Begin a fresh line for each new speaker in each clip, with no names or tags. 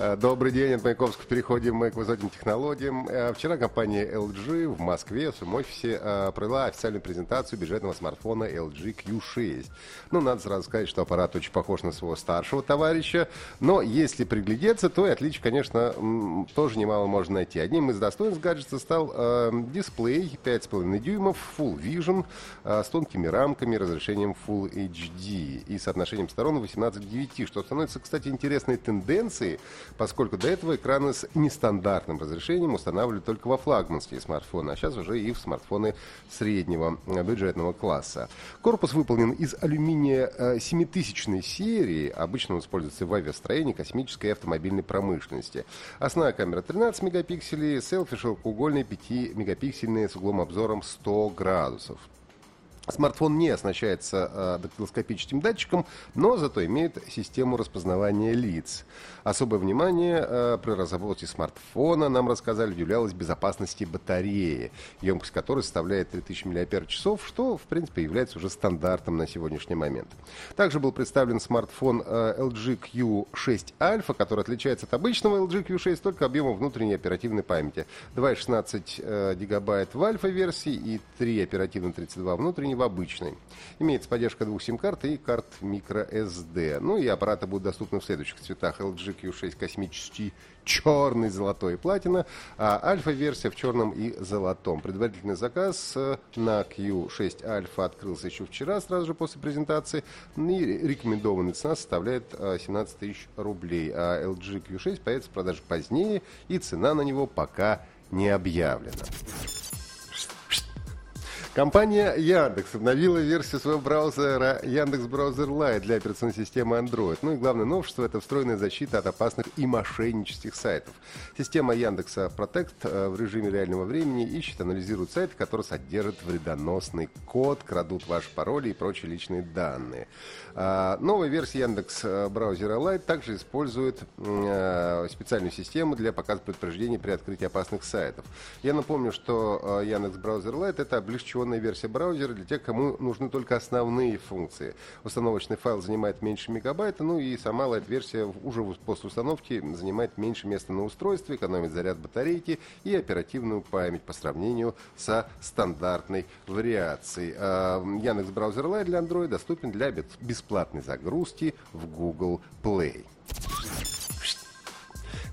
Э, Добрый день, от Маяковского переходим мы к высоким технологиям. Э, Вчера компания LG в Москве в своем офисе э, провела официальную презентацию бюджетного смартфона LG Q6. Ну, надо сразу сказать, что аппарат очень похож на своего старшего товарища, но если приглядеться, то и отличий, конечно, тоже немало можно найти. Одним из достоинств гаджета стал э, дисплей 5,5 дюймов, Full Vision, э, с тонкими рамками, разрешением Full HD и соотношением сторон 18 к 9, что становится, кстати, интересной тенденцией, поскольку до этого экраны с нестандартным разрешением устанавливали только во флагманские смартфоны, а сейчас уже и в смартфоны среднего э, бюджетного класса. Корпус выполнен из алюминия э, 7000 серии, обычно он используется в авиастроении, космической и автомобильной промышленности. Основная камера 13 мегапикселей, селфи широкоугольные 5-мегапиксельные с углом обзором 100 градусов. Смартфон не оснащается э, дактилоскопическим датчиком, но зато имеет систему распознавания лиц. Особое внимание э, при разработке смартфона, нам рассказали, уделялось безопасности батареи, емкость которой составляет 3000 мАч, что, в принципе, является уже стандартом на сегодняшний момент. Также был представлен смартфон LG Q6 Alpha, который отличается от обычного LG Q6 только объемом внутренней оперативной памяти. 2,16 э, гигабайт в альфа-версии и 3 оперативно 32 внутренней в обычной. Имеется поддержка двух сим-карт и карт microSD. Ну и аппараты будут доступны в следующих цветах. LG Q6 космический черный, золотой и платина, а альфа-версия в черном и золотом. Предварительный заказ э, на Q6 Альфа открылся еще вчера, сразу же после презентации, и рекомендованная цена составляет э, 17 тысяч рублей, а LG Q6 появится в продаже позднее, и цена на него пока не объявлена. Компания Яндекс обновила версию своего браузера Яндекс Браузер Lite для операционной системы Android. Ну и главное новшество – это встроенная защита от опасных и мошеннических сайтов. Система Яндекса Protect э, в режиме реального времени ищет, анализирует сайты, которые содержат вредоносный код, крадут ваши пароли и прочие личные данные. А, Новая версия Яндекс э, браузера Lite также использует э, специальную систему для показа предупреждений при открытии опасных сайтов. Я напомню, что Яндекс браузер Lite – это облегченная версия браузера для тех, кому нужны только основные функции. Установочный файл занимает меньше мегабайта, ну и сама Lite-версия уже после установки занимает меньше места на устройстве, экономит заряд батарейки и оперативную память по сравнению со стандартной вариацией. А, Яндекс браузер Lite для Android доступен для бесплатной загрузки в Google Play.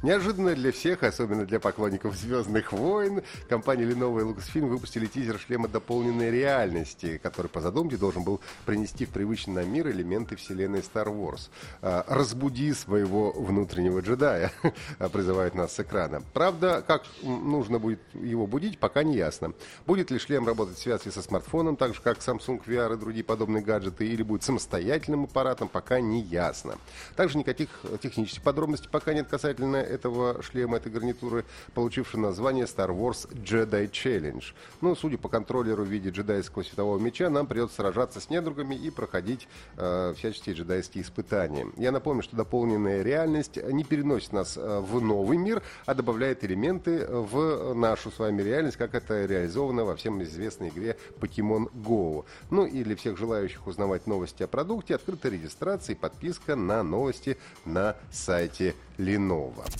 Неожиданно для всех, особенно для поклонников «Звездных войн», компания Lenovo и Lucasfilm выпустили тизер шлема дополненной реальности, который по задумке должен был принести в привычный нам мир элементы вселенной Star Wars. А, «Разбуди своего внутреннего джедая», призывает нас с экрана. Правда, как нужно будет его будить, пока не ясно. Будет ли шлем работать в связке со смартфоном, так же как Samsung VR и другие подобные гаджеты, или будет самостоятельным аппаратом, пока не ясно. Также никаких технических подробностей пока нет касательно этого шлема, этой гарнитуры, получившей название Star Wars Jedi Challenge. Ну, судя по контроллеру в виде джедайского светового меча, нам придется сражаться с недругами и проходить э, всяческие джедайские испытания. Я напомню, что дополненная реальность не переносит нас э, в новый мир, а добавляет элементы в нашу с вами реальность, как это реализовано во всем известной игре Pokemon Go. Ну и для всех желающих узнавать новости о продукте, открыта регистрация и подписка на новости на сайте Lenovo.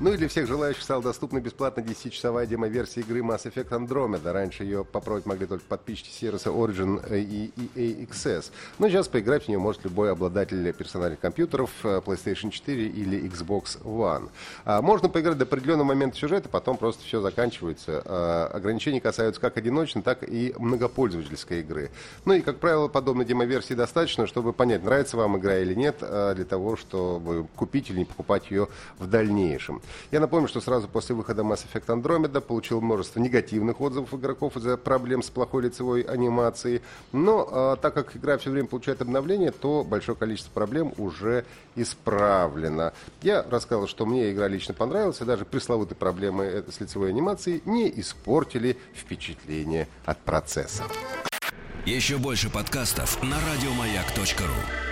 Ну и для всех желающих стала доступна бесплатно 10-часовая демо-версия игры Mass Effect Andromeda. Раньше ее попробовать могли только подписчики сервиса Origin и EA Access. Но сейчас поиграть в нее может любой обладатель персональных компьютеров э, PlayStation 4 или Xbox One. А можно поиграть до определенного момента сюжета, потом просто все заканчивается. А, ограничения касаются как одиночной, так и многопользовательской игры. Ну и, как правило, подобной демо-версии достаточно, чтобы понять, нравится вам игра или нет, а, для того, чтобы купить или не покупать ее в дальнейшем. Я напомню, что сразу после выхода Mass Effect Andromeda получил множество негативных отзывов игроков из-за проблем с плохой лицевой анимацией. Но э, так как игра все время получает обновление, то большое количество проблем уже исправлено. Я рассказал, что мне игра лично понравилась, и даже пресловутые проблемы с лицевой анимацией не испортили впечатление от процесса.
Еще больше подкастов на радиомаяк.ру.